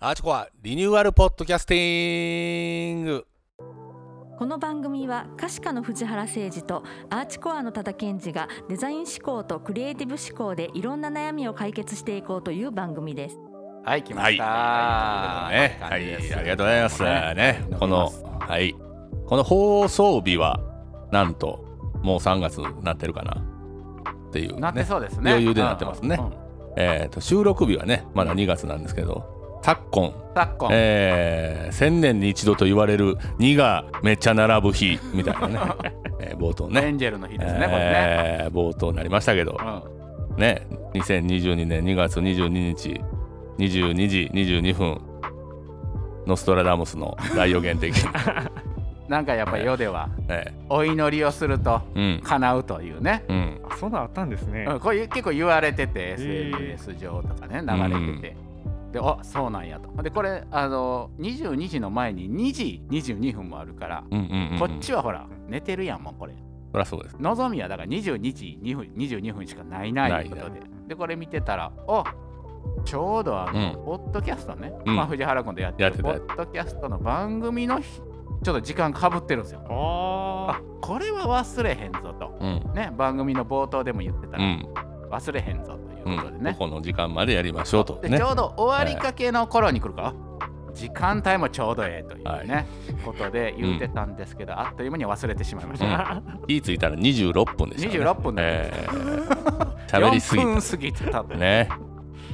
アーチコアリニューアルポッドキャスティング。この番組は歌詞家の藤原誠二とアーチコアの多田健二がデザイン思考とクリエイティブ思考でいろんな悩みを解決していこうという番組です。はい来ました、ね。はいありがとうございます。ねこのはい。この放送日はなんともう3月になってるかな。っていう、ね、なってそうですね。余裕でなってますね、うん。うん。えー、と収録日はねまだ2月なんですけど昨今、昨今、えー、1000年に一度と言われる2がめっちゃ並ぶ日みたいなね、えー冒頭ね。エンジェルの日ですね、これね、えー冒頭になりましたけど、うん。ね、2022年2月22日22時22分ノストラダムスの大予言的、なんかやっぱり世ではえお祈りをするとーうん。叶うというね、うん。あそんなんあったんですね。うん、これ結構言われててー。SNS 上とかね流れてて、であそうなんやと。でこれあの22時の前に2時22分もあるから、うんうんうんこっちはほら寝てるやんもうこれ。そりゃそうです。望みはだから22時2分22分しかないなないい。うことで。でこれ見てたらおちょうどあの、うん。ポッドキャストね、うん。まあ藤原君とやってるポッドキャストの番組の日ちょっと時間かぶってるんですよ。ああこれは忘れへんぞと。うん。ね番組の冒頭でも言ってたら、うん。忘れへんぞといううんことでね、ここの時間までやりましょうと。ね。でちょうど終わりかけの頃に来るか、時間帯もちょうどええというね、はい。ことで言ってたんですけど、あっという間に忘れてしまいました、あ。気ぃついたら26分でした、ね、26分でえー喋りすぎ4分た。過ぎてたね。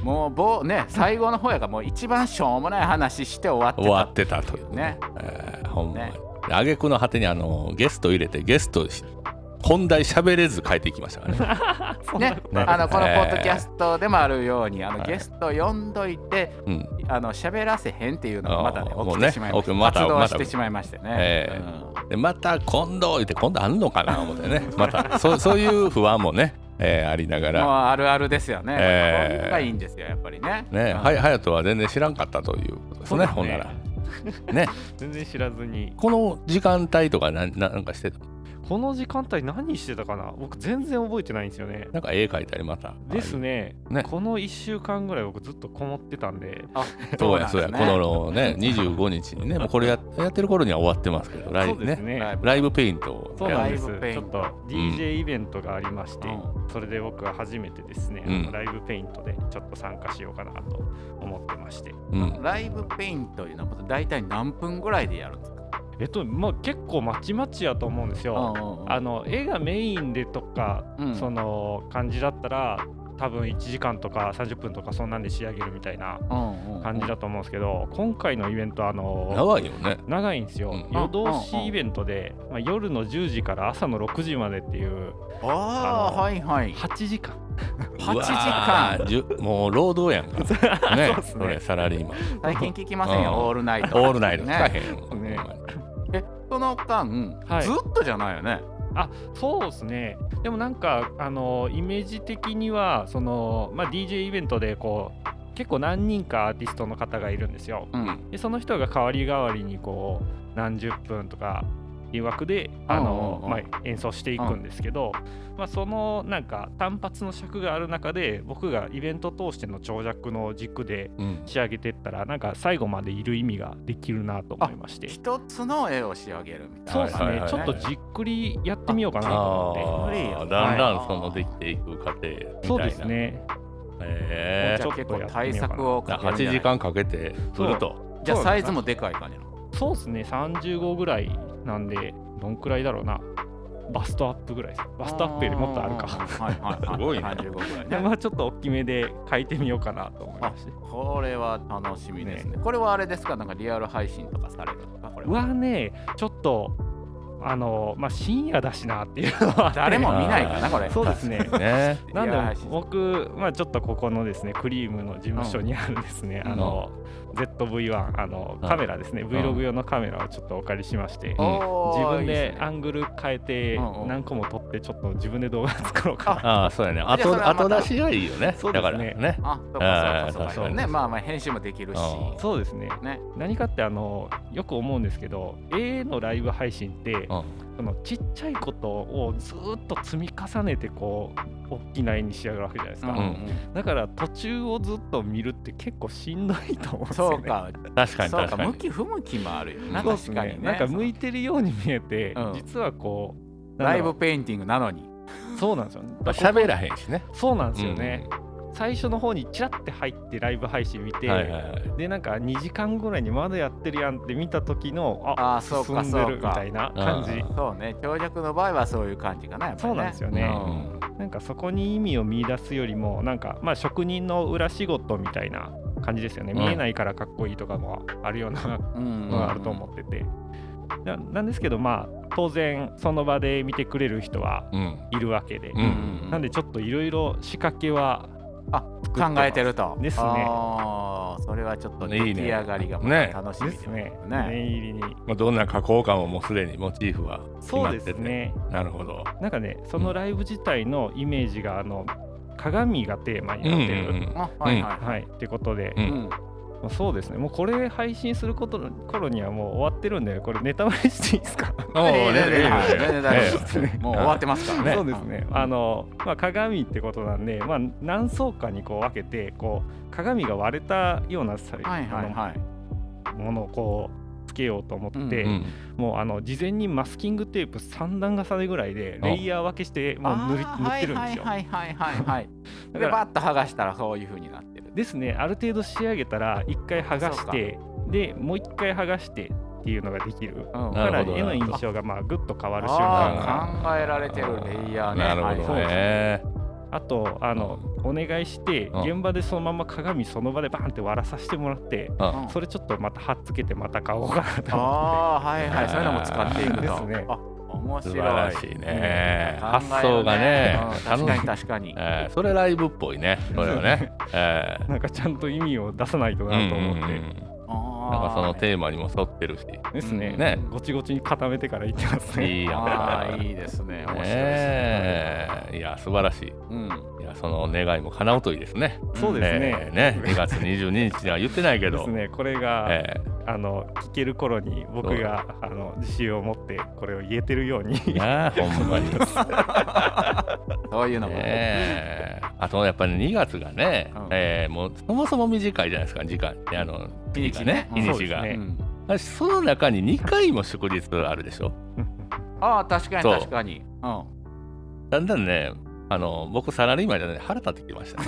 もうぼうね最後の方やからもう一番しょうもない話して終わってた。終わってたというね。えーほんまに。ね。あげくの果てにあのゲスト入れてゲストし本題喋れず帰っていきましたからね。ね。あのこのポえーッドキャストでもあるように、あのはいゲスト呼んどいてうん。あの喋らせへんっていうのがまたね起きてしまいました、発動してしまいましてね、えうん。でまた今度言って今度あんのかな思ってね。また。そうそういう不安もね、えーありながもうらあるあるですよね。えー。がいいんですよ、やっぱりね。ねうん。はや隼人は全然知らんかったということですね。ねほんならね。全然知らずに。この時間帯とかなななんかしてたこの時間帯何してたかな？僕全然覚えてないんですよね。なんか絵描いたりまた。ですね。ね。この1週間ぐらい僕ずっとこもってたんで、あ そうやそうや、このね25日にねもうこれや やってる頃には終わってますけどライブね。ね。ライブ。ペイントをそうなんです。ちょっと DJ イベントがありまして、うそれで僕は初めてですね、うん。ライブペイントでちょっと参加しようかなと思ってまして。うん。ライブペイントいうのは大体何分ぐらいでやるんですか？えっと、まあ結構まちまちやと思うんですよ。あの絵がメインでとか、うんその感じだったら多分1時間とか30分とかそんなんで仕上げるみたいな感じだと思うんですけど、今回のイベントあの長いよね。長いんですよ、うん。夜通しイベントで、まあ、夜の10時から朝の6時までっていうああ、はいはい。8時間。8時間。ーじゅもう労働やんか。ね。それサラリーマン。最近聞きませんよ、うん。オールナイト。オールナイト。使ね。えへんよほんまに。え、その間、はい。ずっとじゃないよね。あそうですねでもなんかあのイメージ的にはその、まあ、DJ イベントでこう結構何人かアーティストの方がいるんですようん。でその人が代わり代わりにこう何十分とかいう枠であの、うんうんうんまあ、演奏していくんですけど、まあ、そのなんか単発の尺がある中で僕がイベント通しての長尺の軸でうん。仕上げてったらなんか最後までいる意味ができるなと思いまして。一つの絵を仕上げるみたいな。そうですね、はいはいはいちょっとじっくりやってみようかなと思って。だんだんそのできていく過程みたいな。そうですね。へじゃあ結構対策をかけるんじゃ8ない時間かけてすると。じゃあサイズもでかい感じなの？そうですね、35ぐらいなんで、どんくらいだろうな。バストアップぐらいです。バストアップよりもっとあるか。はいはいはい。すごいね35ぐらいでね。まあちょっと大きめで書いてみようかなと思いまして。これは楽しみですね。これはあれですか？なんかリアル配信とかされるんですかこれは。はね、ちょっと、あの、まあ深夜だしなっていうのは。誰も見ないかなこれ。そうですね。ね。なんで僕、まあ、ちょっとここのですねクリームの事務所にあるですね、うん。あの ZV-1 あのうん。カメラですね、ん。Vlog 用のカメラをちょっとお借りしまして、おー自分でアングル変えてうんうん。何個も撮ってちょっと自分で動画作ろうかな。ああそうやね。後後出しがいいよね。そうですね。だからね。あ、そうかそうかそうあーか。確かにね、まあまあ編集もできるし。うん。そうですね。ね。何かってあのよく思うんですけど A のライブ配信って、うんそのちっちゃいことをずーっと積み重ねてこう大きな絵に仕上がるわけじゃないですか、うんうんだから途中をずっと見るって結構しんどいと思うんですよね。そうか。確かにそう確かに。か向き不向きもあるよなそうです確かにね。なんか向いてるように見えて、うん。実はこうライブペインティングなのに。そうなんですよ。まあ喋らへんしね。そうなんですよね、最初の方にチラッて入ってライブ配信見て、はいはいはい。でなんか2時間ぐらいにまだやってるやんって見た時のああーそうか進んでるそうか。みたいな感じ。あそうね。長尺の場合はそういう感じかなやっぱりね。そうなんですよね。なんかそこに意味を見出すよりもなんかまあ職人の裏仕事みたいな感じですよね、うん。見えないからかっこいいとかもあるようなうんのがあると思ってて、ななんですけどまあ当然その場で見てくれる人はうん。いるわけで、うん。なんでちょっといろいろ仕掛けはあ考えてると。ですね。それはちょっと出来上がりがまね。た楽しみですね。ね。念入りに。まあどんな加工感ももうすでにモチーフは決そうでまっててすね。なるほど。なんかねそのライブ自体のイメージがあの鏡がテーマになってる、うんうんあはいはいはい。ってことで、ううんんまあそうですね。もうこれ配信することの頃にはもう終わってるんでこれネタバレしていいですか？おおねいいねねはい全然大丈夫です。ねもう終わってますから。ね。そうですね、あの、まあ、鏡ってことなんで、まあ、何層かにこう分けてこう鏡が割れたようなさはいはいはい。あのものをこうつけようと思って、うんうん。もうあの事前にマスキングテープ3段重ねぐらいでレイヤー分けしてもう塗り塗ってるんですよ。はいはいはいはい でバッと剥がしたらこういう風になってる。ですねある程度仕上げたら1回剥がしてでもう1回剥がしてっていうのができる。うん。から絵の印象がまあぐっと変わる瞬間考えられてるレイヤーね。なるほどはいはいねあとあのお願いしてうん。現場でそのまま鏡その場でバンって割らさせてもらってそれちょっとまた貼っつけてまた買おうかなと思って。ああはいはい。そういうのも使っていくと。ですね。あ面白い。素晴らしいね。うん。発想がね確かに確かに。えーそれライブっぽいね。それはね。えー。なんかちゃんと意味を出さないとなと思って、うんうんうんなんかそのテーマにも沿ってるし。ですね。ね。ごちごちに固めてから言ってますね。いいやんああいいですね。面白いですね。ねえ。いや素晴らしい。うん。いやその願いも叶うといいですね。そうですね。え。ーね2月22日には言ってないけど。ですね。これが、えあの聞ける頃に僕があの自信を持ってこれを言えてるように ほんまに。ね そういうのもえ。あとやっぱり2月がね、うん。えーもうそもそも短いじゃないですか時間あの日にちね。日にちが、ね。うん。あその中に2回も祝日あるでしょ？ああ確かに確かに。だんだんねあの僕サラリーマンじゃない腹立ってきましたね。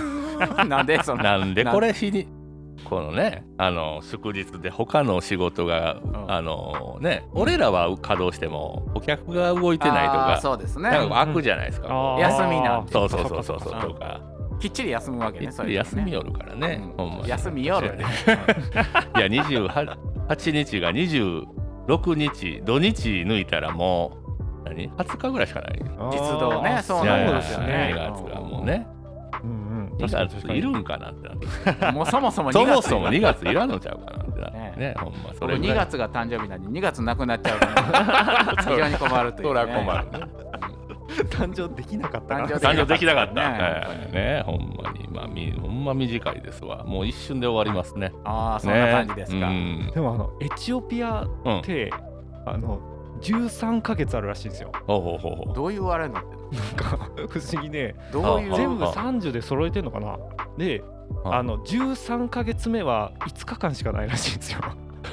う んなんでそのなんでこれ日にこのねあの祝日で他の仕事が、ん。あのね俺らは稼働してもお客が動いてないとかそうですね。なんか開くじゃないですか、あー。休みなんで。そうそうそうそうそううんとかきっちり休むわけいねつも休みよよるからね、ほん休み夜ね。いや28日が26日土日抜いたらもう何？20日ぐらいしかない。実動ねそうなんですよね。2月がもうね。うん。うん。2確かに。確かに月いるんかなってなって。もうそもそもそ2月もそも2月いらんのちゃうかなってなってね。ねほんまそ僕2れぐらい。月が誕生日なんで2月なくなっちゃうから。非常に困るというそねら困るね。誕生できなかったな。誕誕生できなかった。ね。ええ。ねほんまに。まあみほんま短いですわ。もう一瞬で終わりますね。ああそんな感じですか、ね。でもあのエチオピアって、あの13ヶ月あるらしいんですよ。どういうあれになってるの？なんか不思議でどういう？あ全部あ30で揃えてんのかな？でああの13ヶ月目は5日間しかないらしいんですよ。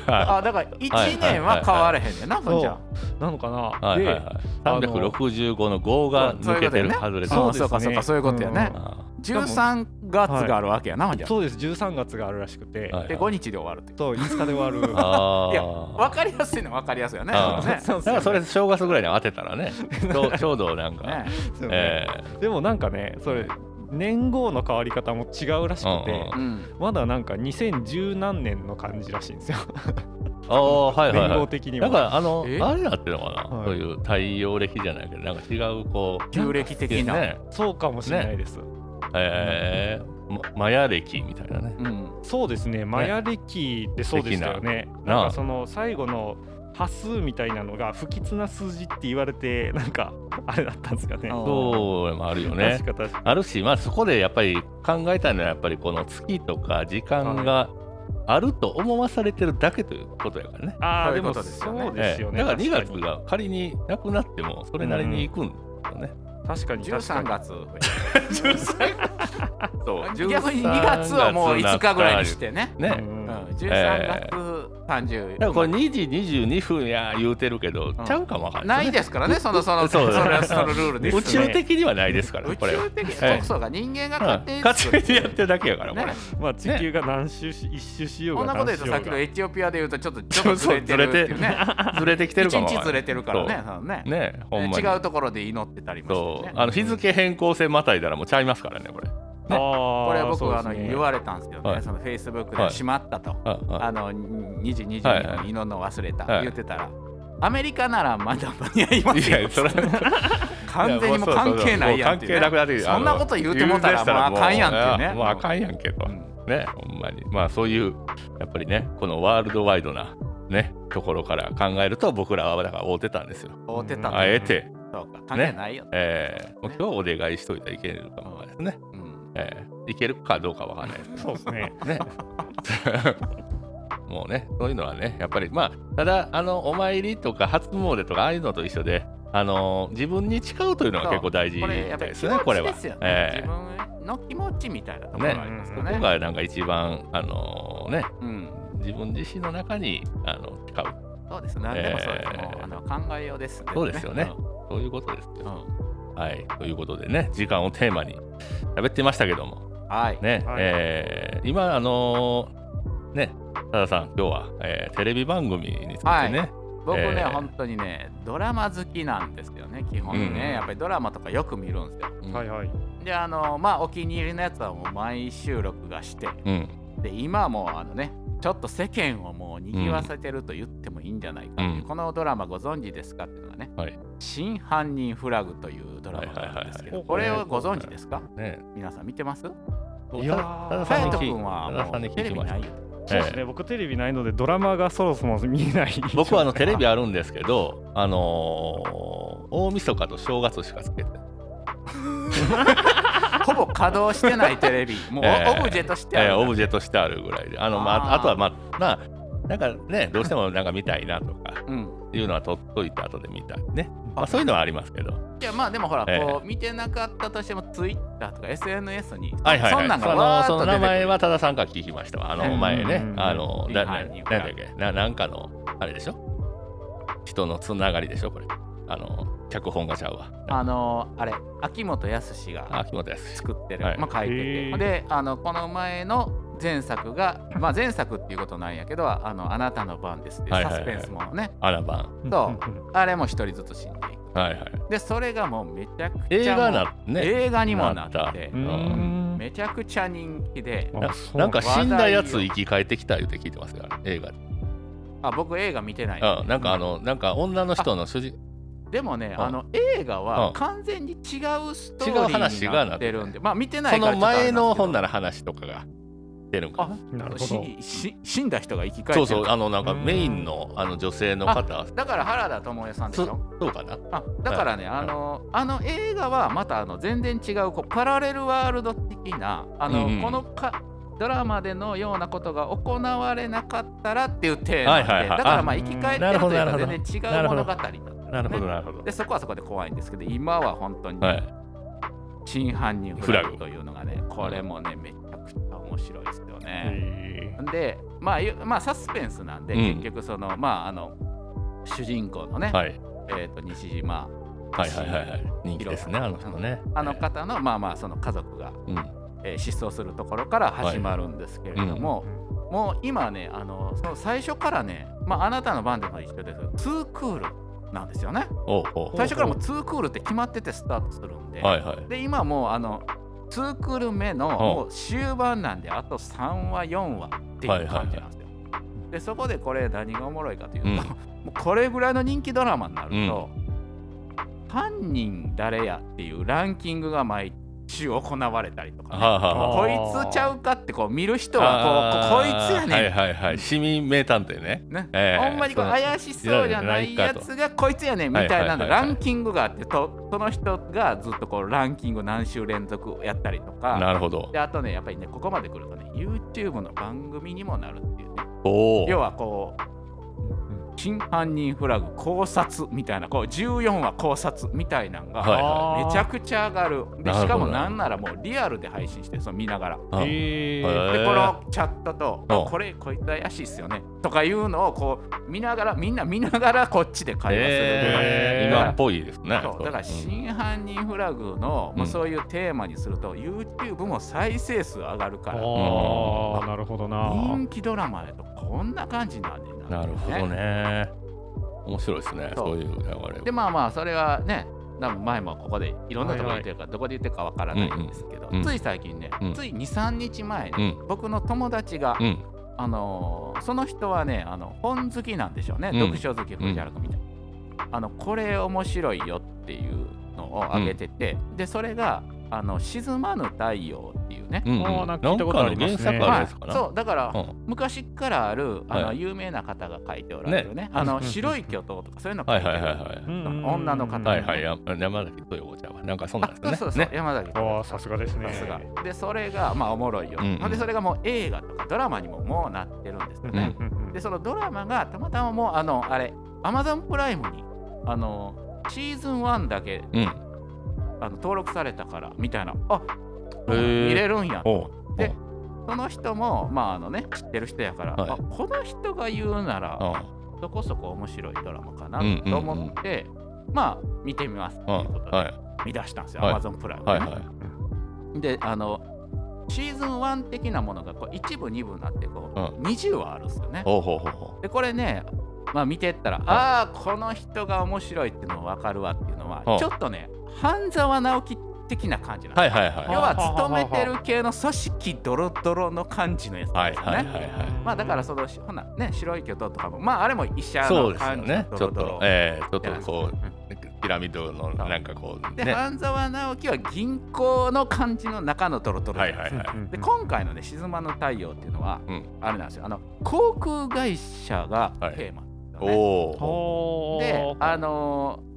あだから1年は変われへんねんなほんじゃ。なのかな、はいはいはい。あの365の5が抜けてる外れてる。そうですね。そうかそうかそういうことやね。うん。あ13月があるわけやなほんじゃそうです。13月があるらしくて、はいはい。で5日で終わるってそう5日で終わる。あいやー分かりやすいのは分かりやすいよね。あね。そうだからそれ正月ぐらいに当てたらねちょう ちょうどなんか、ね。えでもなんかねそれ年号の変わり方も違うらしくて、うんうんまだなんか2010何年の感じらしいんですよ。ー、ああはいはい年はい。号的には。なんかあのえ？あれなってるのかな、はい。そういう太陽暦じゃないけどなんか違うこう。旧暦的な。ね。そうかもしれないです、えー、まマヤ暦みたいなね。うん。そうですね。マヤ暦ってそうでしたよね。な。なんかその最後の端数みたいなのが不吉な数字って言われてなんかあれだったんですかね。あそうもあるよね。確か確か。あるしまあそこでやっぱり考えたいのはやっぱりこの月とか時間があると思わされてるだけということやからね。ああでもそうですよね。そうですよね、ええ。だから2確かに。月が仮になくなってもそれなりに行くんだよね。確かに確か13に。月。そう。逆に2月をもう5日ぐらいにしてね、ね、うんうん、13え月30、だからこれ2時22分や言うてるけど、ちゃうかもわかんなないいですからね、そのそのそうそれはそのルールです、ね。宇宙的にはないですから宇これは。宙的そうか、人間がうん勝手に勝作って手にやってるだけやからね。まあ地球が何周し、一周しようがこんなこと言うとさっきのエチオピアで言うとちょっとちょっとずれてるっていうね。ずれてきてる一かもわかん。ない日ずれてるからね。ね。ねほんまに。違うところで祈ってたりもしてね。そう。あの日付変更線またいだらもうちゃいますからねこれあこれは僕はあの言われたんですけどね、はい。そのフェイスブックはい。でしまったと。ああ。あの2時22はいはい。分に祈るの忘れた。はい。言ってたら、アメリカならまだ間に合いますよ。いやそれ 完全にもう関係ないやんっていう、ね、そんなこと言うてもたらもうあかんやんっていうね。もうあかんやんけど、うん。ねほんまに。まあそういうやっぱりねこのワールドワイドなねところから考えると僕らはだから会うてたんですよ。会うてたとあえて、そうか。関係ないよ、えー、もう今日お願いしといたらいけるかもですね、うんえー、いけるかどうかわかんないですけど。そうですね。ね。もうね、そういうのはね、やっぱりまあ、ただ、あの、お参りとか初詣とか、ああいうのと一緒で、あの自分に誓うというのが結構大事ですね、これは。ちで。すよね、ええ。自分の気持ちみたいなところがありますこよね。こがなんか一番、あのね、うん。自分自身の中にあの誓う。そうです何でもそうです、ええもうあの考えようです、そうですよね。そういうことですうんよ。うんはい。ということでね、時間をテーマに喋ってましたけども、はい、ね、はい。えー今、あのーね、多田さん、今日は、えーテレビ番組についてね、僕ね、えー本当にねドラマ好きなんですよね基本ね、うんやっぱりドラマとかよく見るんですよ。うん。はいはい。であのまあお気に入りのやつはもう毎週録画して。うん、で今はもうあのねちょっと世間をもう賑わせてると言ってもいいんじゃないかう、うん。このドラマご存知ですかっていうのがねはい。「真犯人フラグ」というドラマがあるんですけどこれをご存知ですか？ね、皆さん見てます？いやさんに聞い君はもうテレビないよ。そうですね、僕テレビないのでドラマがそろそろ見えない。僕はあのテレビあるんですけど、あのー大晦日と正月しかつけて、ほぼ稼働してないテレビ。もうええ。オブジェとしてある、えーオブジェとしてあるぐらいで、あのまあ、あとはまあ、まあ、なんかね、どうしてもなんか見たいなとかうん。いうのは取っといて後で見たいね。まあ、そういうのはありますけど、いやまあでもほら、ええ。こう見てなかったとしてもツイッターとか SNS に、はいはい、はい、そんなんがそのその名前は多田さんから聞きましたわ。あのうん。前ね。う、んあの、ななんだっけ。な、なんかの、あれでしょ？人のつながりでしょ、これ。あの、脚本がちゃうわ。あのあれ秋元康が。作ってる、はいまあ書いてへてーであのこの前の前作がまあ前作っていうことなんやけどあのあなたの番ですってサスペンスものね、アラバそうあれも一人ずつ死んでいくン。はいはい。でそれがもうめちゃくちゃ映画な、ね。映画にもなって。めちゃくちゃ人気でなあそうなんか死んだやつ生き返ってきた言うて聞いてますから、映画で。あ僕映画見てないんでうん、なんかあの、なんか女の人の主人、でもね、うんあの映画うんは完全に違うストーリ違う話ーにがなってるんで、まあ見てないそのからちょっとあれ前の本なら話とかが出るんか。な。るほど。死んだ人が生き返ってるそうそう、あの、なんかうん。メインのあの女性の方、だから原田知世さんでしそょそうかな。あだからね、あのあの映画はまたあの全然違うこうパラレルワールド的なあの、このかドラマでのようなことが行われなかったらっていうテーマで、はいはいはい。だからまあ生き返ってるというか全然違う物語になるほど、なるほど。でそこはそこで怖いんですけど今は本当にはい。真犯人フラググというのがねこれもねめちゃくちゃ面白いですよね。へでまあゆまあサスペンスなんで、うん結局そのまああの主人公のね、はい。えー、と西島はいはいはいはい。人気ですね、あの人ね。あの方のまあまあその家族が、うん。えー失踪するところから始まるんですけれども、もう今ねあのその最初からね、まあ、あなたの番でも一緒ですツークールなんですよね。最初からもうツークールって決まっててスタートするんで、はいはい。で今もうあの2クール目のんもう終盤なんであと3話4話っていう感じなんですよ。でそこでこれ何がおもろいかというと、うん。もうこれぐらいの人気ドラマになると、犯人誰や？っていうランキングが毎週行われたりとか、ね。こいつちゃうかってこう見る人はこうここいつやねん、はいはいはい。市民名探偵ね。ね。ええ。ほんまにこう怪しそうじゃないやつがこいつやねんみたいなの。ランキングがあってとその人がずっとこうランキング何週連続やったりとか。なるほど。であとねやっぱりねここまで来るとね YouTube の番組にもなるっていうね。要はこう真犯人フラグ考察みたいなこう14話考察みたいなのが、はいめちゃくちゃ上がる。でしかもなんならもうリアルで配信してその見ながら。でこのチャットと「うんあこれこいつ怪しいっすよね」とかいうのをこう見ながらみんな見ながらこっちで会話するえーだから今っぽいですね。だからう。ん真犯人フラグの、うん。もうそういうテーマにすると YouTube も再生数上がるから。ああなるほどな。人気ドラマやとこんな感じなんねんななるほどね。面白いですね。そう。そういう流れでまあまあそれはね多分前もここでいろんなところで言ってるからどこで言ってるかわからないんですけど、つい最近ね、うん。つい23日前うに、ん。僕の友達が、うんあのーその人はねあの本好きなんでしょうね、うん。読書好き藤原君みたいな、あのこれ面白いよっていうのを上げてて、でそれがあの沈まぬ太陽っていうね、うんうん。なんか聞いたことありますそうだから、うん。昔からあるあの、はい。有名な方が書いておられるね。あの白い巨塔とかそういうの書てる、はいいはいはい女の方はいはい。や山崎豊子ちゃんは。なんかそんなんあですねそうそうそう、ね。山崎ああさすがですね。さすが。でそれがまあおもろいよ、うんうん。でそれがもう映画とかドラマにももうなってるんですよね、うんうんうん。でそのドラマがたまたまもうあのあれアマゾンプライムにあのシーズン1だけうんあの登録されたからみたいな。あ見れるんや。おう。でその人もまああのね知ってる人やから、はい。あこの人が言うならうんそこそこ面白いドラマかなうんうんうん。と思って、まあ見てみますっていうことで、はい。見出したんですよ、はい。アマゾンプライム、はいはい。であのシーズン1的なものがこう1部2部になってこう、うん。20話あるんですよね。ほうほうほうほでこれねまあ見てったら、ああこの人が面白いっていうの分かるわっていうのは、うん。ちょっとね半沢直樹的な感じなんうです。よはいはいはい。要は勤めてる系の組織ドロドロの感じのやつですよね、はいはいはいはい。まあだからそのほなね白い巨塔とかもまああれも医者のそうですよ感じのねちょっとえーちょっとこうピラミッドのなんかこうで、ね。は半沢直樹は銀行の感じの中のドロドロ。いはいはい。で今回のね「沈まぬ太陽」っていうのは、うん。あれなんですよ。あの航空会社がはい。テーマね、おおおー。であのー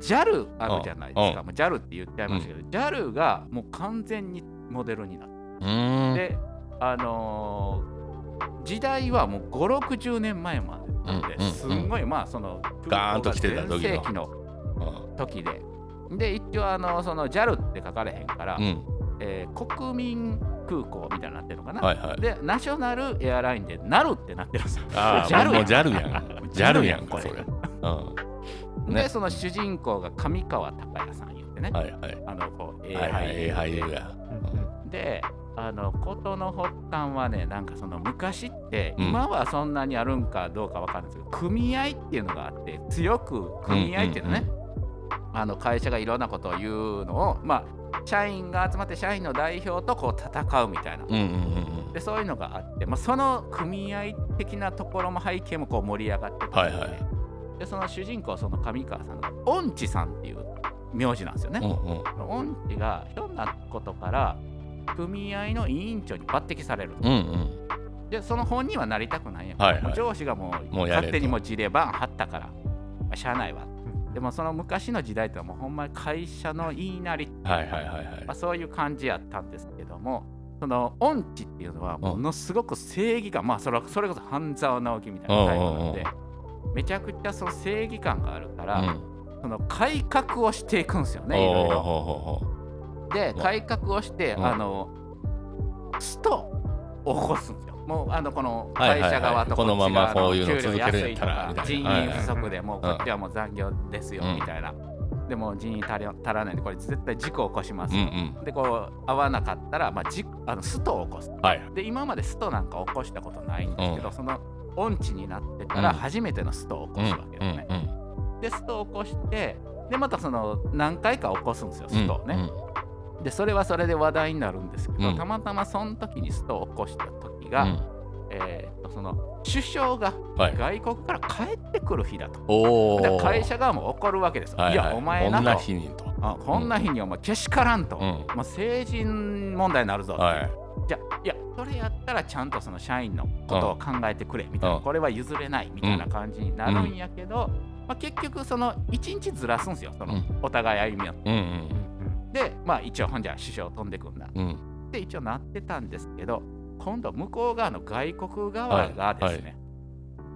JAL あるじゃないですか、JAL って言っちゃいましたけど、JAL がもう完全にモデルになってであのー時代はもう560年前までなんで、すんごいまあそのガーンと来てた時の。時で。で一応あのその JAL って書かれへんから、うん。えー国民空港みたいになってるのかな、はいはい。でナショナルエアラインでなるってなってるんですよ。ああ JAL もう JAL やん。JAL やんこれ。かそれ。うんでね。その主人公が上川隆也さん言ってね、はいはい。あのこう、えはいはいええ俳優でやであの事の発端はねなんかその昔って、うん。今はそんなにあるんかどうかわかんないですけど組合っていうのがあって強く組合っていうのね、あの会社がいろんなことを言うのをまあ社員が集まって社員の代表とこう戦うみたいな、うんうんうんでそういうのがあって、まあ、その組合的なところも背景もこう盛り上がってた。んで,、はいはいでその主人公その上川さんが音痴さんっていう名字なんですよね。うんうん。音痴がひょんなことから組合の委員長に抜擢される、うんうん。でその本人はなりたくないんやけど、はいはい。上司がもう勝手にもう事例バン貼ったから、まあ、しゃあないわ。でもその昔の時代ってもうほんまに会社の言いなり、はいはいはいはい。まあ、そういう感じやったんですけどもその音痴っていうのはものすごく正義感、まあそれはそれこそ半沢直樹みたいなタイプなんで、めちゃくちゃその正義感があるから、うん。その改革をしていくんですよねいろいろ。でうん改革をして、うん。あのストを起こすんですよ。もうあのこの会社側とこのままこういうの続けるたら人員不足でもううんこっちはもう残業ですようん。みたいな。でも人員足り足らないんでこれ絶対事故を起こします。うんよ。うん。でこう合わなかったら、まあ、じあのストを起こす。はい。で今までストなんか起こしたことないんですけど、うん。その音痴になってからうん。初めてのストを起こすわけですね。でストを起こしてでまたその何回か起こすんですようん。ストをね。でそれはそれで話題になるんですけど、うん。たまたまその時にストを起こした時が、うん。えーとその首相がはい。外国から帰ってくる日だと。おおで会社側も怒るわけですよ。はいい。やお前なことんなと日にと。あこんな日にお前けしからんと、うん。もう政治問題になるぞはいじゃいやそれやったらちゃんとその社員のことを考えてくれみたいな、うん。これは譲れないみたいな感じになるんやけど、まあ、結局その1日ずらすんですよそのうん。お互い歩み寄って。うんうんでまあ一応ほんじゃ首相飛んでくんだ。うん。って一応なってたんですけど今度向こう側の外国側がですね、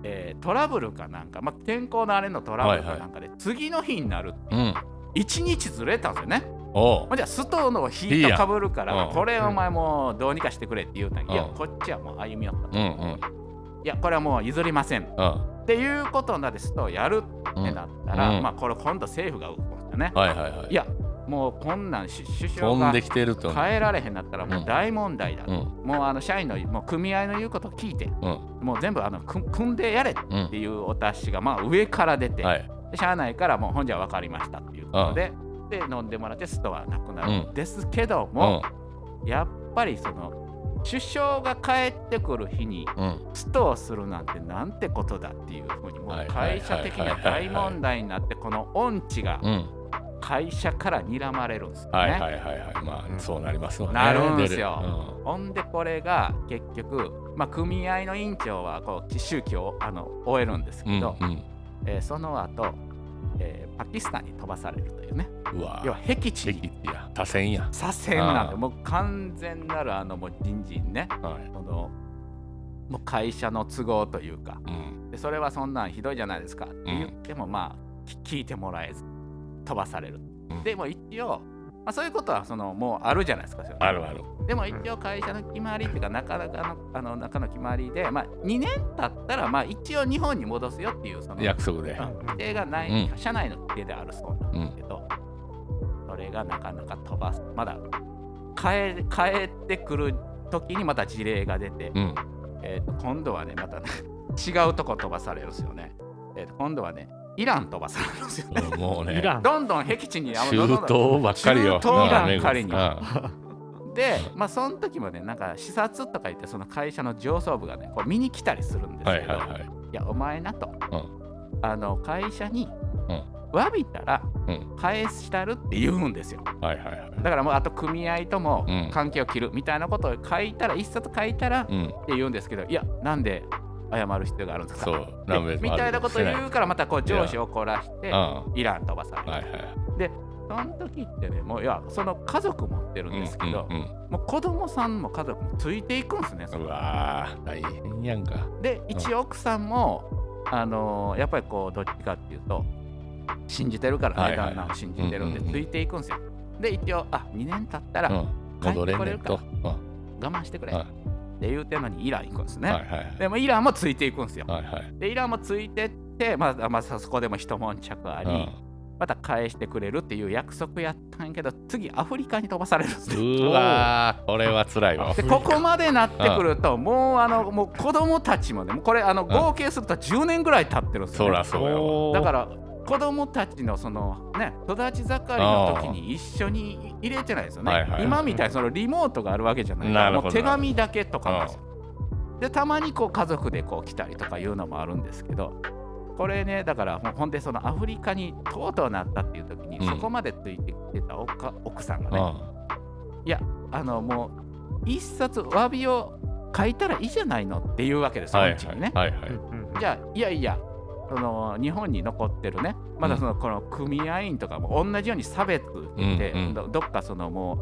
えートラブルかなんか、まあ、天候のあれのトラブルかなんかで、次の日になるう。ん。1日ずれたんですよね。ほんじゃストーンのヒートかぶるから、うんこれお前もうどうにかしてくれって言うたんや。いやうん。こっちはもう歩み寄った。と、うんいうん。やこれはもう譲りません。っうん。ていうことなでストをやるってなったら、うん。まあこれ今度政府が動くんですよね。はいはいはい。いやもうこんなんし首相が変えられへんなったらもう大問題だ。と、うん。もうあの社員のもう組合の言うことを聞いてうん。もう全部あのく組んでやれっうんていうお達しがまあ上から出て、はい。で社内からもう本じゃ分かりましたっていうことで、で飲んでもらってストはなくなる。ん。ですけども、やっぱりその首相が帰ってくる日にうん。うんストをするなんてなんてことだっていうふうにもう会社的には大問題になってこの音痴がうん。会社から睨まれるんですよね。はいはいはいはい。まあそうなりますわね。なるんですよ。出る。ほんでこれが結局、まあ、組合の委員長はこう周期をあの終えるんですうんけど、うん。えーその後、えーパキスタンに飛ばされるというね。うわ要は僻地敵にや。多戦や。左遷なんであー。もう完全なるあのもう人事にね。はい。そのもう会社の都合というか。うん。でそれはそんなんひどいじゃないですかって言っても、まあき聞いてもらえず飛ばされる、うん。でも一応、まあ、そういうことはそのもうあるじゃないですかそれあるある。でも一応会社の決まりっていうか、なかなかのあの中の決まりで、まあ、2年経ったら、まあ、一応日本に戻すよっていうその約束でうん規定がない、うん。社内の規定であるそうなんですけど、それがなかなか飛ばす、まだ帰帰ってくる時にまた事例が出て、うん。えーと今度はね、また、ね、違うとこ飛ばされるんですよね。えーと今度はね、イラン飛ばされるんですよね。うんもうね。イラン。どんどん僻地に中東ばっかりよ。中東イランうん仮にうん。で、まあ、その時もね、なんか視察とか言って、その会社の上層部がね、こう見に来たりするんですけど、はいはいはい。いや、お前なと、うあの会社にうん。詫びたらうん。返したるって言うんですよ。はいはいはい。だからもうあと組合ともうん。関係を切るみたいなことを書いたら、一冊書いたらってうん言うんですけど、いや、なんで謝る必要があるんですか？そうみたいなことを言うから、またこう上司を怒らしてイラン飛ばされる。いはいその時ってね、もういや、その家族持ってるんですけど、もう子供さんも家族もついていくんですね。そわー大変やんか。で一応奥さんも、あのーやっぱりこうどっちかっていうと信じてるからね、旦那を信じてるんでついていくんですよ。で一応あ2年経ったらうん。戻れんねんと。帰うん。我慢してくれはいって言うてんのにイラン行くんですね。はいはいでもイランもついていくんですよ。はいはいでイランもついてって、まあまあ、そこでも一悶着あり、うんまた返してくれるっていう約束やったんやけど次アフリカに飛ばされるんですね。うわーこれは辛いわでここまでなってくるともうあのもう子供たちもねこれあのん合計すると10年ぐらい経ってるんですよ、ね。そらそうやわだから子供たちのそのね育ち盛りの時に一緒に入れてないですよね。はいはい。今みたいにそのリモートがあるわけじゃないからもう手紙だけとかなん。ですよ。でたまにこう家族でこう来たりとかいうのもあるんですけどこれねだからもうほんでそのアフリカにとうとうなったっていう時に、うん。そこまでついてきてた奥奥さんがね、うん。いやあのもう一冊詫びを書いたらいいじゃないのっていうわけですよ、はいうちにね。はいはい。じゃあいやいやその日本に残ってるねまだそのこの組合員とかも同じように差別で、うんうん。どどっかそのも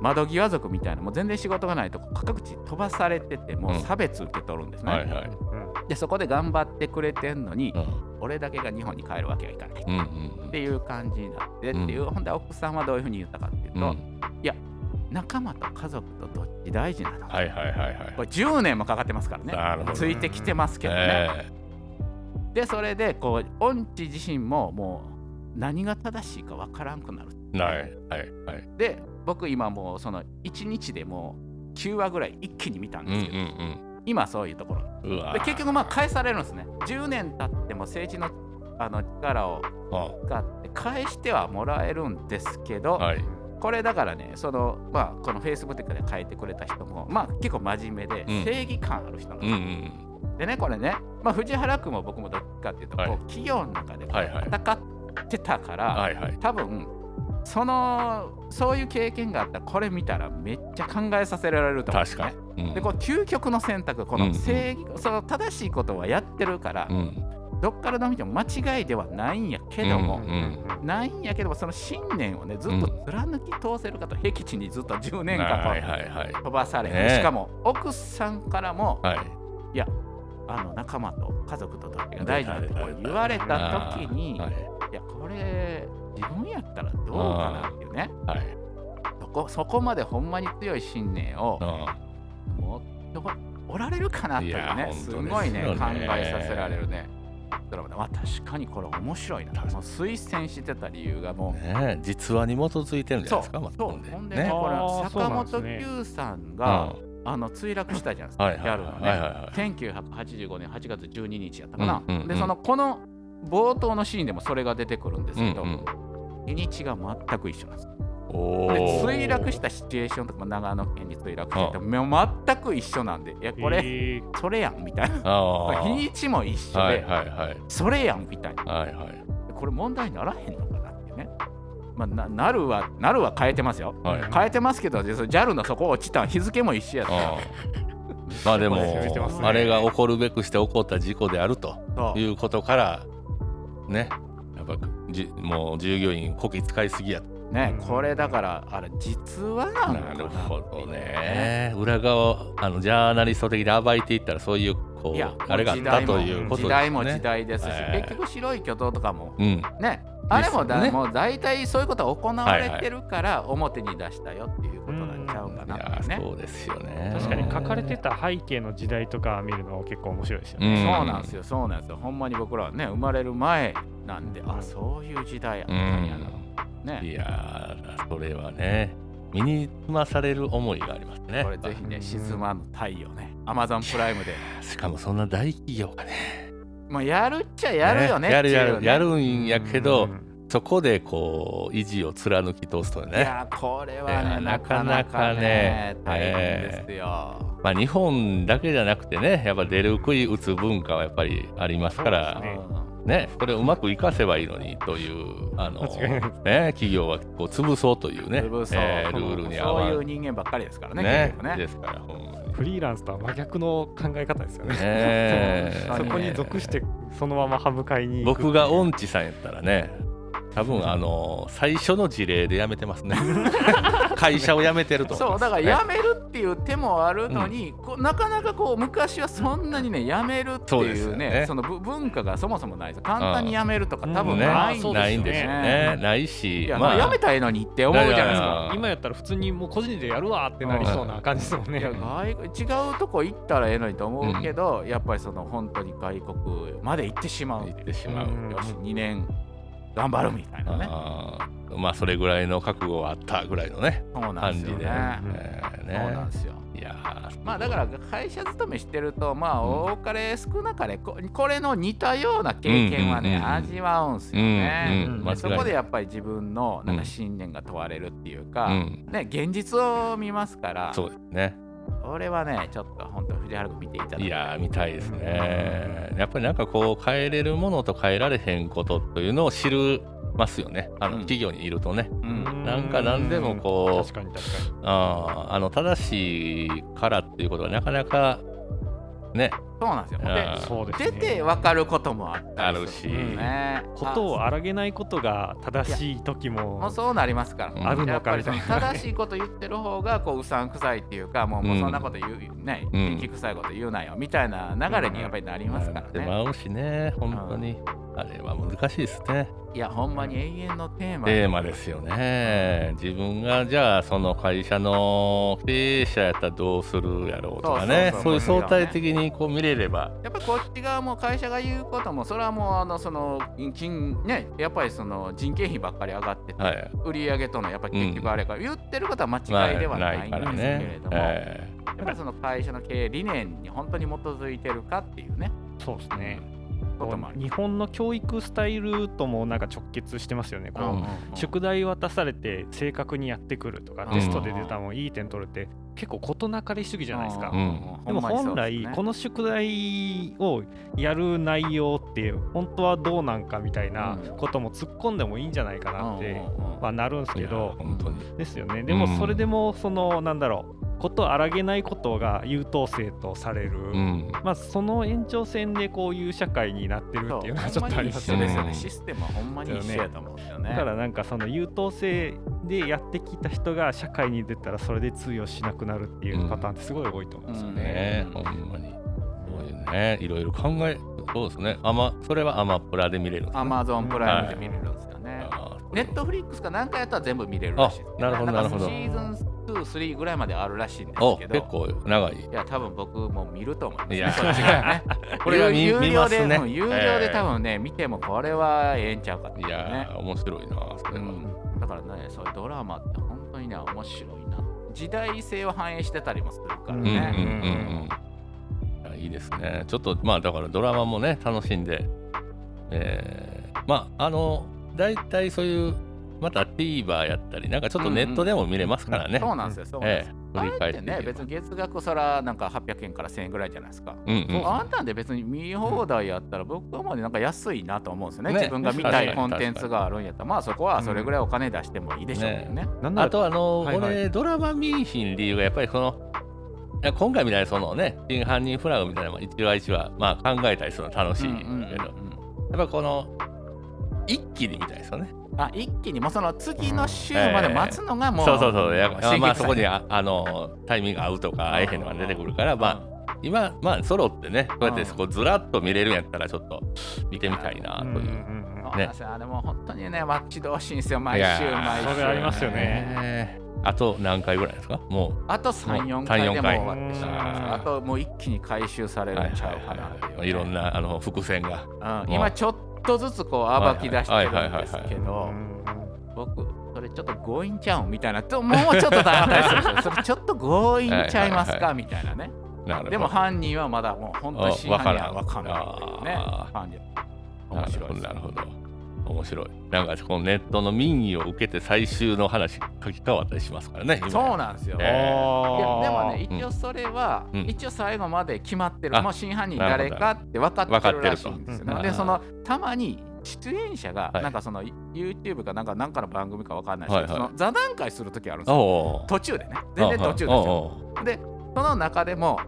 う窓際族みたいなもう全然仕事がないとこ各地飛ばされててもう差別受け取るんですね、はいはい。でそこで頑張ってくれてんのに、うん。俺だけが日本に帰るわけはいか。ないうんうん。っていう感じになってっていう、ほんで奥さんはどういうふうに言ったかっていうと、うん。仲間と家族とどっち大事なの、はいはいはいはい。これ10年もかかってますからね。なるほどついてきてますけどね、えでそれでこう音痴自身ももう何が正しいかわからんくなるえはいはいはい。で僕今もうその1日でもう9話ぐらい一気に見たんうんうんですけど、今そういうところ。で結局まあ返されるんですね。10年経っても政治のあの力をう使って返してはもらえるんですけど、んはい。これだからねそのまあこの Facebook で書いてくれた人もまあ結構真面目でうん。正義感ある人なんですうんうよ、んでねこれねまあ藤原君も僕もどっちかっていうと、はい。こう企業の中で戦ってたから、はいはい。多分そのそういう経験があったらこれ見たらめっちゃ考えさせられると思うんですね。確かに。うん。でこう究極の選択こうんうん。の正義、その正しいことはやってるから、うん。どっからどう見ても間違いではないんやけども、うんないんやけどもその信念をねずっと貫き通せるかと僻地にずっと10年間こうはいはいはい。飛ばされ、しかも奥さんからもはいあの仲間と家族とどっちが大事だって言われた時に、はい。いやこれ自分やったらどうかなっていうね。はい。そこそこまでほんまに強い信念をう持っておられるかなっていうねすごいね考えさせられるね。だからまあ確かにこれ面白いな。もう推薦してた理由がもう。ね実話に基づいてるんじゃないですかまあそうほんで。ほんでねねこれ坂本九さんうん。が、あの墜落したじゃないですか、はいはいギャルのね、はいはいはい。1985年8月12日やったかな、うんうんうんでそのこの冒頭のシーンでもそれが出てくるんですけど、うんうん。日にちが全く一緒なんです。墜落したシチュエーションとかも長野県に墜落してても全く一緒なんでいやこれ、えー。それやんみたいな。あ日にちも一緒で、はいはいはい。それやんみたいな。はいはい。これ問題にならへんのかなってね、まあ、ななるはなるは変えてますよ。はい。変えてますけど JAL のそこ落ちた日付も一緒やった。まあでも あれが起こるべくして起こった事故であるということからね。やっぱじもう従業員こき使いすぎやと。ねうんこれだからあれ実話なるほどね。裏側あのジャーナリスト的に暴いていったらそういうこいやうあれがあったということですね。時代も時代ですし、ええ結局白い巨塔とかもうん。ねあれもだ、ねもう大体そういうことが行われてるから表に出したよっていうことなんちゃうかいなやってね。そうですよね確かに書かれてた背景の時代とか見るの結構面白いですようんね。そうなんですよ、そうなんですよ。ほんまに僕らはね、生まれる前なんで、あ、そういう時代やったんやな。いね、やーそれはね身につまされる思いがありますねこれぜひね、沈まぬ太陽ね、アマゾンプライムで。しかもそんな大企業がねまあ、やるっちゃやるよね。やるやっていうね。るやるんやけどうん。そこでこう意地を貫き通すといねや、これはいやね、なかなかね、大変ですよ。まあ日本だけじゃなくてねやっぱ出る杭打つ文化はやっぱりありますからねねそれをうまく活かせばいいのにというあのね企業はこう潰そうというね潰そう。えールールに合わそういう人間ばっかりですからね、ねね。ですからフリーランスとは真逆の考え方ですよね。ね そこに属してそのまま歯向かいに僕が音痴さんやったらね多分あの最初の事例で辞めてますね 会社を辞めてると。思いそうだから辞めるっていう手もあるのに、こうなかなかこう昔はそんなにね辞めるっていうねよね。そのぶ文化がそもそもないです。簡単に辞めるとか多分ねないんですよね。ないんですよね。ないしいや、まあ。辞めたらええのにって思うじゃないですか。今やったら普通にもう個人でやるわってなりそうな感じですもんね。いや。外国違うとこ行ったらええのにと思うけど、やっぱりその本当に外国まで行ってしまう。行ってしまう。うんよし2年頑張るみたいなね。まあそれぐらいの覚悟はあったぐらいのねそうなん感じで、ですよね、えーそうなんねですよ。いやー。まあだから会社勤めしてるとまあうん。多かれ少なかれここれの似たような経験はね味わうんすよね。うんうんでそこでやっぱり自分のなんか信念が問われるっていうか、うん。ね現実を見ますから。そうですね俺はねちょっと本当藤原君見ていただきたいやー見たいですね。やっぱりなんかこう変えれるものと変えられへんことというのを知るますよね。あのうん。企業にいるとね、うん。なんか何でもこう確かに確かあーあの正しいからっていうことがなかなかねそうなんですよ。そうです出ね。て分かることもあったりするあるし。ね。ことを荒げないことが正しい時ももうそうなりますから、うん。あるのかみたいな。正しいこと言ってる方がこううさんくさいっていうかもうもうそんなこと言う、ねうん。生き臭いこと言うなよみたいな流れにやっぱりなりますからね、でまうしね本当にあれは難しいですね。いやほんまに永遠のテーマ。テーマですよね。自分がじゃあその会社の経営者やったらどうするやろうとかね。そういう相対的にこう見れれば。やっぱりこっち側も会社が言うこともそれはもうあのその金ねやっぱりその人件費ばっかり上がってて、はい。売上とのやっぱり結局あれから、言ってることは間違いではないんですけれども、えやっぱりその会社の経営理念に本当に基づいてるかっていうねそうですね。日本の教育スタイルともなんか直結してますよね。宿題渡されて正確にやってくるとか、うん。テストで出たもんいい点取れて結構事なかれ主義じゃないですか。うん。でも本来このの宿題をやる内容って本当はどうなんかみたいなことも突っ込んでもいいんじゃないかなって、まあ、なるんですけど。本当に。ですよね。でもそれでもそのなんだろうこと荒げないことが優等生とされる、うん。まあその延長線でこういう社会になってるっていうのはちょっとありますよね。ですよね、うんシステムはほんまに一緒やと思うんですよね。だからなんかその優等生でやってきた人が社会に出たらそれで通用しなくなるっていうパターンってすごい多いと思うんですよね。ねうん。ほんまに。そういうね。いろいろ考えそうですね。アマそれはアマプラで見れるね。アマゾンプライムで見れるんですよね。ネットフリックスか何かやったら全部見れるらしいです、あなるほどんかなるほど。シーズン2、3ぐらいまであるらしいんですけど。結構長いいや、多分僕も見ると思います、ね。いやそっちがね。これは有料で、ね有料で多分ね、見てもこれはええんちゃうかっていや。面白いな、うん、だからね、そういうドラマって本当にね、面白いな。時代性を反映してたりもするからうんうんうんね。うんいいいですねちょっとまあだからドラマもね楽しんでえー、まああの大体そういうまた TVer やったりなんかちょっとネットでも見れますからね、そうなんですよ、そうなんですよ。ええあってね、別に月額そらなんか800円から1000円ぐらいじゃないですか。うんうんあんなんで別に見放題やったら僕はもうなんか安いなと思うんですよね。ね。自分が見たいコンテンツがあるんやったら、まあそこはそれぐらいお金出してもいいでしょうね。なんならあとあの、はいはい。俺ドラマ見いひん理由がやっぱりその今回みたいなそのね真犯人フラグみたいなのも一話一話まあ考えたりするの楽しいけど、うんうんうんうん。やっぱこの一気に見たいですよね。あ一気にもうその次の週まで待つのがもう、そうそうそう。やまあそこにさああのタイミング合うとか合えへんのが出てくるからまあ今まあ揃ってねこうやってこうずらっと見れるんやったらちょっと見てみたいなという。うんうんうん。そう。なんですよあれもう本当にね待ち遠しいんですよ毎週毎週。それありますよね。ねあと何回ぐらいですか？もう。あと34回でもう終わってしまいあともう一気に回収されるんちゃうかなっていうね、いろんなあの伏線が。うん。今ちょっとずつこう暴き出してるんですけうどん僕それちょっと強引ちゃうんみたいなともうちょっとだったりする それちょっと強引ちゃいますか？みたいなね。でも犯人はまだもう本当に真犯人は分かんないっていうね。面白いです。なるほどなるほど面白い。なんかこのネットの民意を受けて最終の話書き換わったりしますからね今。そうなんですよ、えいやでもね、一応それは、うん。一応最後まで決まってる、あもう真犯人誰かって分かってるらしいんですよ、分かってると。で、そのたまに出演者が、はい。なんかその YouTube かなんかなんかの番組か分かんないですけど、はいはい。その座談会するときあるんですよ。途中でね、全然途中ですよ。よで、その中でも、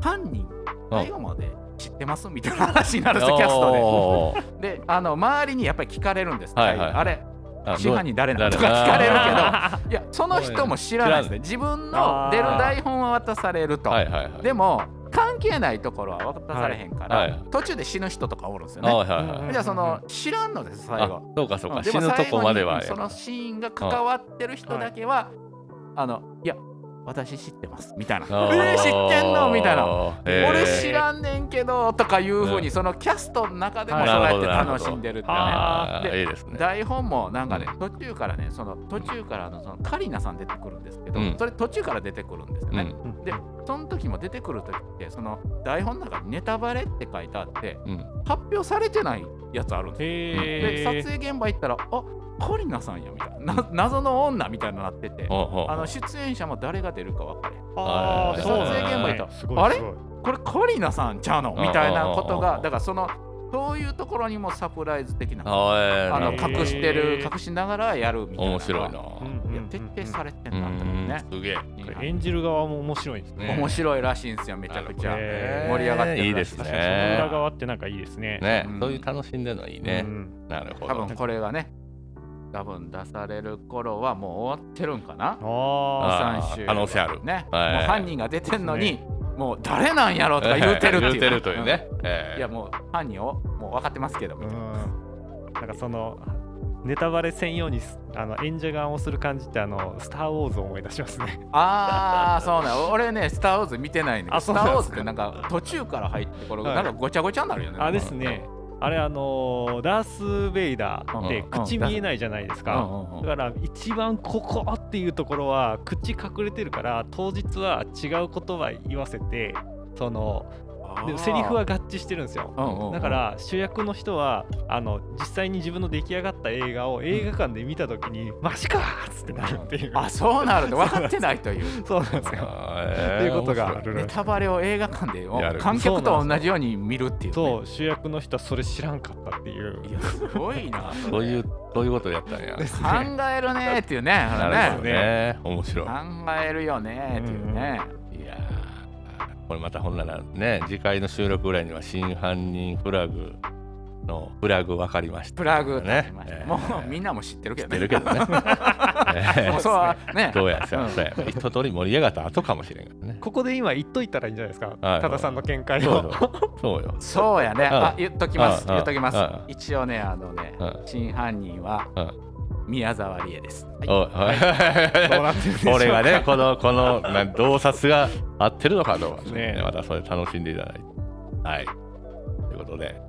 犯人、最後まで知ってます？みたいな話になるんですよ、キャストで。で、あの周りにやっぱり聞かれるんです、はいはい。あれ、ト真犯人誰なのとか誰聞かれるあけど、いや、その人も知らないですね。自分の出る台本は渡されると。はいはいはい。でも関係ないところは渡されへんから、はいはい。途中で死ぬ人とかおるんですよあね。はいはいはい。じゃあその知らんのです最あ後。そうかそうか。死ぬとこまではそのシーンが関わってる人だけは、あのいや私知ってます。みたいな。え知ってんの？みたいな。俺知らんねんけどとかいうふうに、うん。そのキャストの中でもはいそうやって楽しんでるってね。で台本もなんかね、途中からね、その途中からのそのカリナさん出てくるんですけど、うん。それ途中から出てくるんですよね。うん。で、その時も出てくる時って、その台本の中にネタバレって書いてあって、うん。発表されてないやつあるんですよ。で、へ撮影現場行ったら、あカリナさんやみたいな、な謎の女みたいになってて、うほうあの出演者も誰が出るか分かれへん。あ撮影現場行ったらあれこれカリナさんちゃうのみたいなことが、だからその、そういうところにもサプライズ的な。あえーあの隠してるへー隠しながらやるみたいな面白いな徹底されてんなと思うねすげえ演じる側も面白いですね。面白いらしいんですよめちゃくちゃ盛り上がってるらしいいいですね裏側ってなんかいいですね。ねうんそういう楽しんでるのいいねうんなるほど多分これがね多分出される頃はもう終わってるんかな？ああー23週可能性ある。ね、はい。もう犯人が出てんのに、もう誰なんやろとか言うてるっていう。言うてるというね。えーうんいやもう犯人をもう分かってますけどあ、みたいな、うん。なんかそのネタバレ専用にすあの演者側をする感じってあのスター・ウォーズを思い出しますね。ああそうなん俺ね「スター・ウォーズ」見てないんだけスター・ウォーズ」ってなんか途中から入ってこれはい。なんかごちゃごちゃになるよねあですね。あれあのダース・ベイダーってうん口見えないじゃないですか。だから一番ここっていうところは口隠れてるから当日は違う言葉言わせてそのでセリフは合致してるんですよ。うんうんうん。だから主役の人はあの実際に自分の出来上がった映画を映画館で見た時に「マジか!」っつってなるっていう。あそうなるって分かってないという。そうなんですよ。あー。ってえーいうことが。ネタバレを映画館でやる観客と同じように見るっていう、ね、そう主役の人はそれ知らんかったっていう。いやすごいなそういうそういうことやったんや。です考えるねっていうねなるほどね。ね面白い。考えるよねっていうね、いやーこれまたほんならね次回の収録ぐらいには真犯人フラグのフラグ分かりました。プラグねえーもうみんなも知ってるけ知っどねてるけどね。え もうそうはね。ーどうやそううんや。一通り盛り上がった後かもしれんからね。ここで今言っといたらいいんじゃないですか？はい多田さんの見解を。そうよそうよ。そうやね。うんあ言っときますうん言っときます。うん一応ねあのねうん真犯人はうん宮沢りえです。はいおい。どうなってるんでしょうか。俺がねこのこのな洞察が合ってるのかどうか、ねね、またそれ楽しんでいただいて。はい。ということで。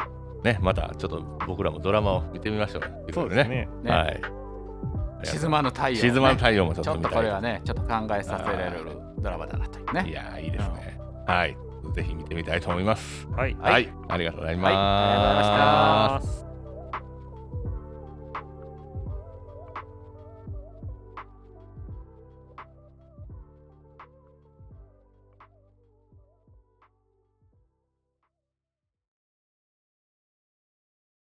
ねまたちょっと僕らもドラマを見てみましょう。そうですね。ね。はい。静まぬ太陽ね。静まぬ太陽もちょっとと見たい。これはねちょっと考えさせられるドラマだなというい。ねやーいいですね、はい。ぜひ見てみたいと思います。はい。はい、ありがとうございます、はい。ありがとうございました。ます